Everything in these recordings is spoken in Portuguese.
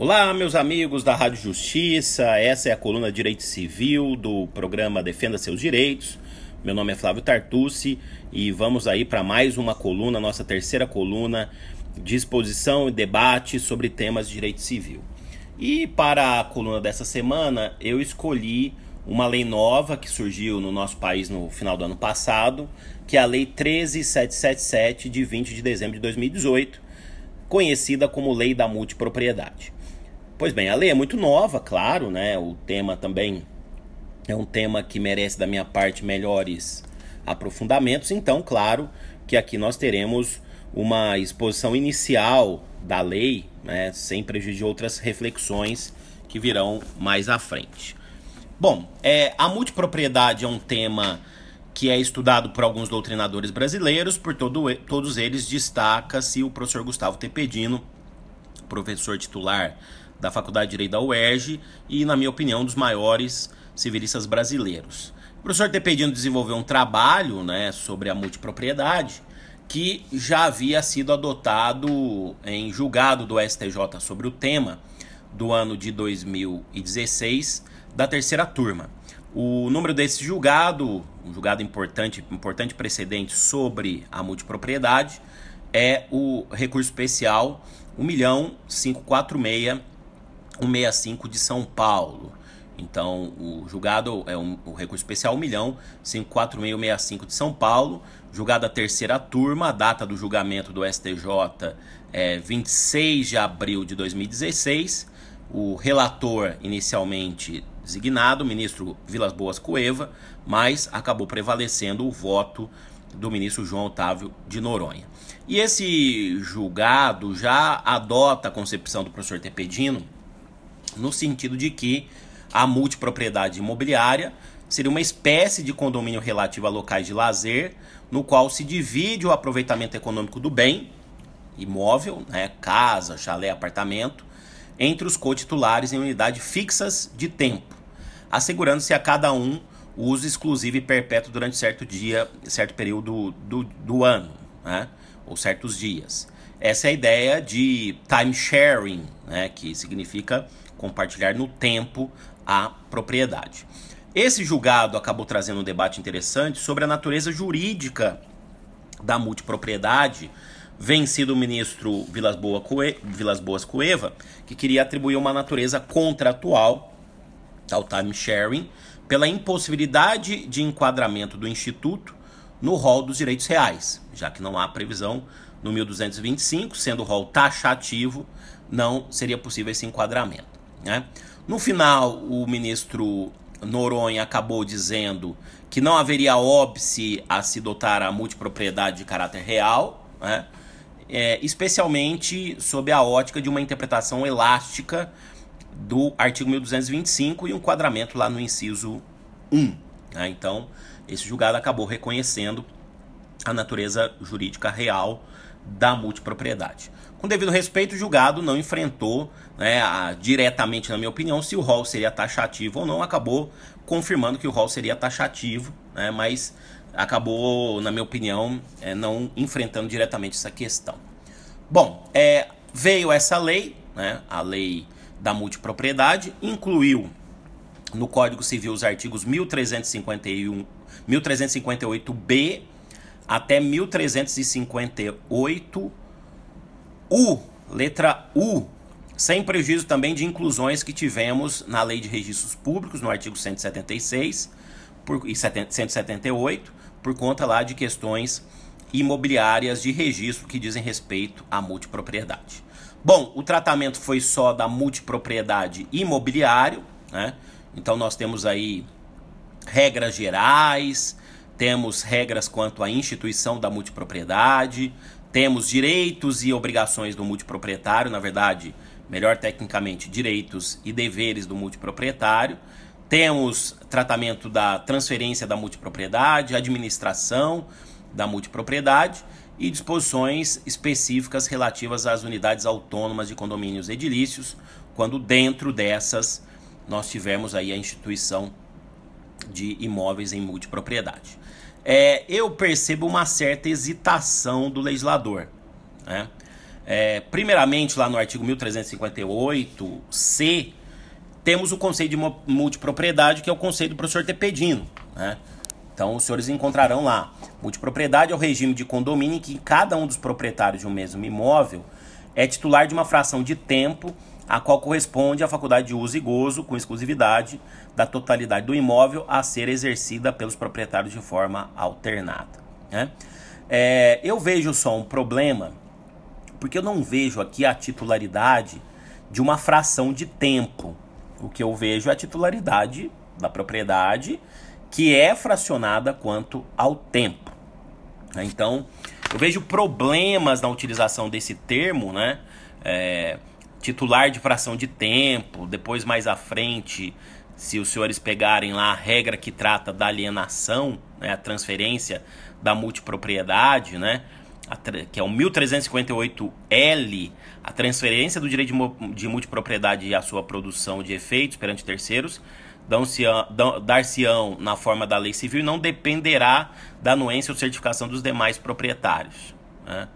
Olá, meus amigos da Rádio Justiça. Essa é a coluna Direito Civil do programa Defenda Seus Direitos. Meu nome é Flávio Tartucci e vamos aí para mais uma coluna, nossa terceira coluna de exposição e debate sobre temas de direito civil. E para a coluna dessa semana, eu escolhi uma lei nova que surgiu no nosso país no final do ano passado, que é a Lei 13777 de 20 de dezembro de 2018, conhecida como Lei da Multipropriedade. Pois bem, a lei é muito nova, claro, né? O tema também é um tema que merece da minha parte melhores aprofundamentos, então, claro, que aqui nós teremos uma exposição inicial da lei, né, sem prejuízo de outras reflexões que virão mais à frente. Bom, é, a multipropriedade é um tema que é estudado por alguns doutrinadores brasileiros, por todo, todos eles destaca-se o professor Gustavo Tepedino, professor titular da Faculdade de Direito da UERJ e, na minha opinião, um dos maiores civilistas brasileiros. O professor Tepedino desenvolveu um trabalho né, sobre a multipropriedade que já havia sido adotado em julgado do STJ sobre o tema do ano de 2016 da terceira turma. O número desse julgado, um julgado importante, importante precedente sobre a multipropriedade, é o recurso especial 1.546 165 de São Paulo. Então, o julgado é um, o recurso especial 1 milhão 54665 de São Paulo, julgado a terceira turma, a data do julgamento do STJ é 26 de abril de 2016. O relator inicialmente designado, o ministro Vilas Boas Cueva, mas acabou prevalecendo o voto do ministro João Otávio de Noronha. E esse julgado já adota a concepção do professor Tepedino no sentido de que a multipropriedade imobiliária seria uma espécie de condomínio relativo a locais de lazer, no qual se divide o aproveitamento econômico do bem imóvel, né, casa, chalé, apartamento, entre os cotitulares em unidades fixas de tempo, assegurando-se a cada um o uso exclusivo e perpétuo durante certo dia, certo período do, do ano, né, ou certos dias. Essa é a ideia de time sharing, né, que significa compartilhar no tempo a propriedade. Esse julgado acabou trazendo um debate interessante sobre a natureza jurídica da multipropriedade, vencido o ministro Vilas, Boa Vilas Boas Cueva, que queria atribuir uma natureza contratual ao time sharing pela impossibilidade de enquadramento do instituto no rol dos direitos reais, já que não há previsão no 1225, sendo o rol taxativo, não seria possível esse enquadramento. Né? No final, o ministro Noronha acabou dizendo que não haveria óbice a se dotar a multipropriedade de caráter real, né? é, especialmente sob a ótica de uma interpretação elástica do artigo 1225 e um enquadramento lá no inciso 1. Né? Então, esse julgado acabou reconhecendo a natureza jurídica real da multipropriedade. Com devido respeito, o julgado não enfrentou né, a, diretamente, na minha opinião, se o rol seria taxativo ou não. Acabou confirmando que o rol seria taxativo, né, mas acabou, na minha opinião, é, não enfrentando diretamente essa questão. Bom, é, veio essa lei, né, a lei da multipropriedade, incluiu no Código Civil os artigos 1351, 1358b até 1358 U, letra U, sem prejuízo também de inclusões que tivemos na Lei de Registros Públicos, no artigo 176 por, e 178, por conta lá de questões imobiliárias de registro que dizem respeito à multipropriedade. Bom, o tratamento foi só da multipropriedade imobiliário, né? Então nós temos aí regras gerais, temos regras quanto à instituição da multipropriedade, temos direitos e obrigações do multiproprietário, na verdade, melhor tecnicamente, direitos e deveres do multiproprietário. Temos tratamento da transferência da multipropriedade, administração da multipropriedade e disposições específicas relativas às unidades autônomas de condomínios edilícios, quando dentro dessas nós tivemos aí a instituição de imóveis em multipropriedade é, eu percebo uma certa hesitação do legislador. Né? É, primeiramente, lá no artigo 1358C, temos o conceito de multipropriedade, que é o conceito do professor Tepedino. Né? Então, os senhores encontrarão lá. Multipropriedade é o regime de condomínio em que cada um dos proprietários de um mesmo imóvel é titular de uma fração de tempo a qual corresponde à faculdade de uso e gozo com exclusividade da totalidade do imóvel a ser exercida pelos proprietários de forma alternada. Né? É, eu vejo só um problema, porque eu não vejo aqui a titularidade de uma fração de tempo. O que eu vejo é a titularidade da propriedade que é fracionada quanto ao tempo. Né? Então, eu vejo problemas na utilização desse termo, né? É, titular de fração de tempo, depois mais à frente, se os senhores pegarem lá a regra que trata da alienação, né, a transferência da multipropriedade, né, que é o 1358L, a transferência do direito de, de multipropriedade e a sua produção de efeitos perante terceiros, dar-se-ão na forma da lei civil e não dependerá da anuência ou certificação dos demais proprietários. Né?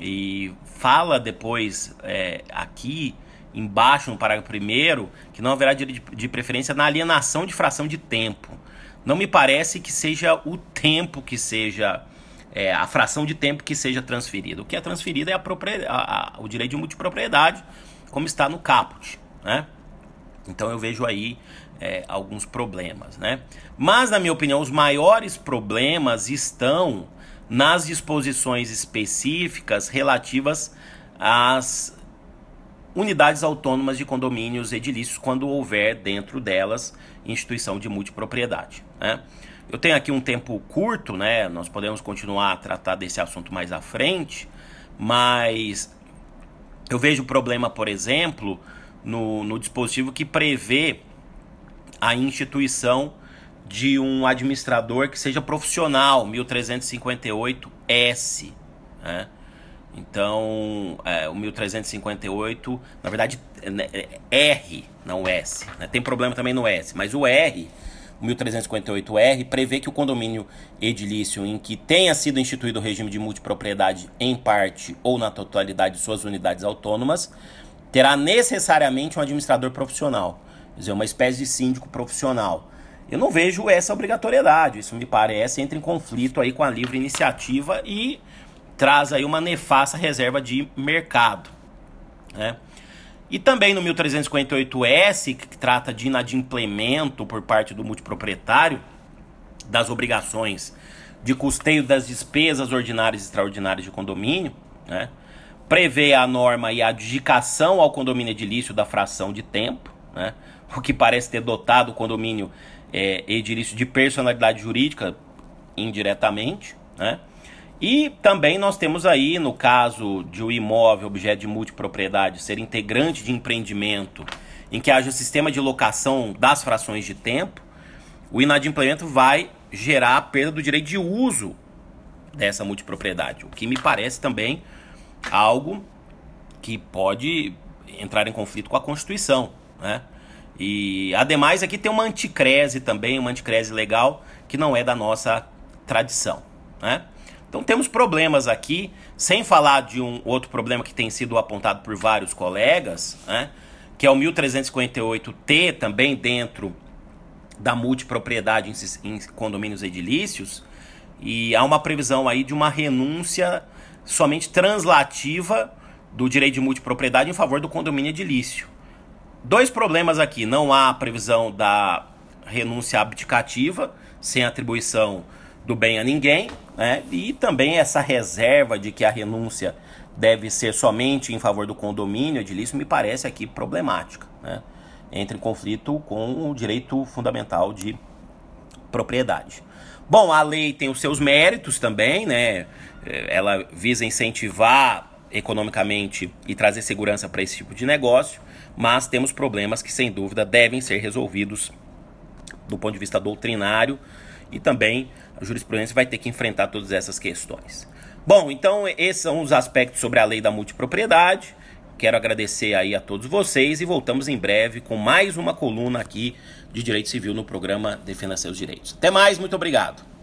E fala depois é, aqui embaixo no parágrafo primeiro que não haverá direito de preferência na alienação de fração de tempo. Não me parece que seja o tempo que seja é, a fração de tempo que seja transferida. O que é transferido é a a, a, o direito de multipropriedade, como está no caput, né? Então eu vejo aí é, alguns problemas, né? Mas na minha opinião os maiores problemas estão nas disposições específicas relativas às unidades autônomas de condomínios edilícios quando houver dentro delas instituição de multipropriedade. Né? Eu tenho aqui um tempo curto, né? Nós podemos continuar a tratar desse assunto mais à frente, mas eu vejo problema, por exemplo, no, no dispositivo que prevê a instituição de um administrador que seja profissional, 1358S. Né? Então, é, o 1358, na verdade, é, é R, não S. Né? Tem problema também no S, mas o R, o 1358R, prevê que o condomínio edilício em que tenha sido instituído o regime de multipropriedade em parte ou na totalidade de suas unidades autônomas, terá necessariamente um administrador profissional, quer dizer, uma espécie de síndico profissional eu não vejo essa obrigatoriedade. Isso me parece entra em conflito aí com a livre iniciativa e traz aí uma nefasta reserva de mercado. Né? E também no 1358S, que trata de inadimplemento por parte do multiproprietário das obrigações de custeio das despesas ordinárias e extraordinárias de condomínio, né? prevê a norma e a adjudicação ao condomínio edilício da fração de tempo, né? o que parece ter dotado o condomínio é, edilício de personalidade jurídica indiretamente, né? E também nós temos aí, no caso de um imóvel objeto de multipropriedade ser integrante de empreendimento em que haja sistema de locação das frações de tempo, o inadimplemento vai gerar a perda do direito de uso dessa multipropriedade, o que me parece também algo que pode entrar em conflito com a Constituição, né? E ademais aqui tem uma anticrese também, uma anticrese legal que não é da nossa tradição, né? Então temos problemas aqui, sem falar de um outro problema que tem sido apontado por vários colegas, né? Que é o 1358T também dentro da multipropriedade em, em condomínios edilícios, e há uma previsão aí de uma renúncia somente translativa do direito de multipropriedade em favor do condomínio edilício. Dois problemas aqui. Não há previsão da renúncia abdicativa, sem atribuição do bem a ninguém, né? E também essa reserva de que a renúncia deve ser somente em favor do condomínio edilício me parece aqui problemática, né? Entra em conflito com o direito fundamental de propriedade. Bom, a lei tem os seus méritos também, né? Ela visa incentivar economicamente e trazer segurança para esse tipo de negócio mas temos problemas que, sem dúvida, devem ser resolvidos do ponto de vista doutrinário e também a jurisprudência vai ter que enfrentar todas essas questões. Bom, então esses são os aspectos sobre a lei da multipropriedade. Quero agradecer aí a todos vocês e voltamos em breve com mais uma coluna aqui de Direito Civil no programa Defenda Seus Direitos. Até mais, muito obrigado.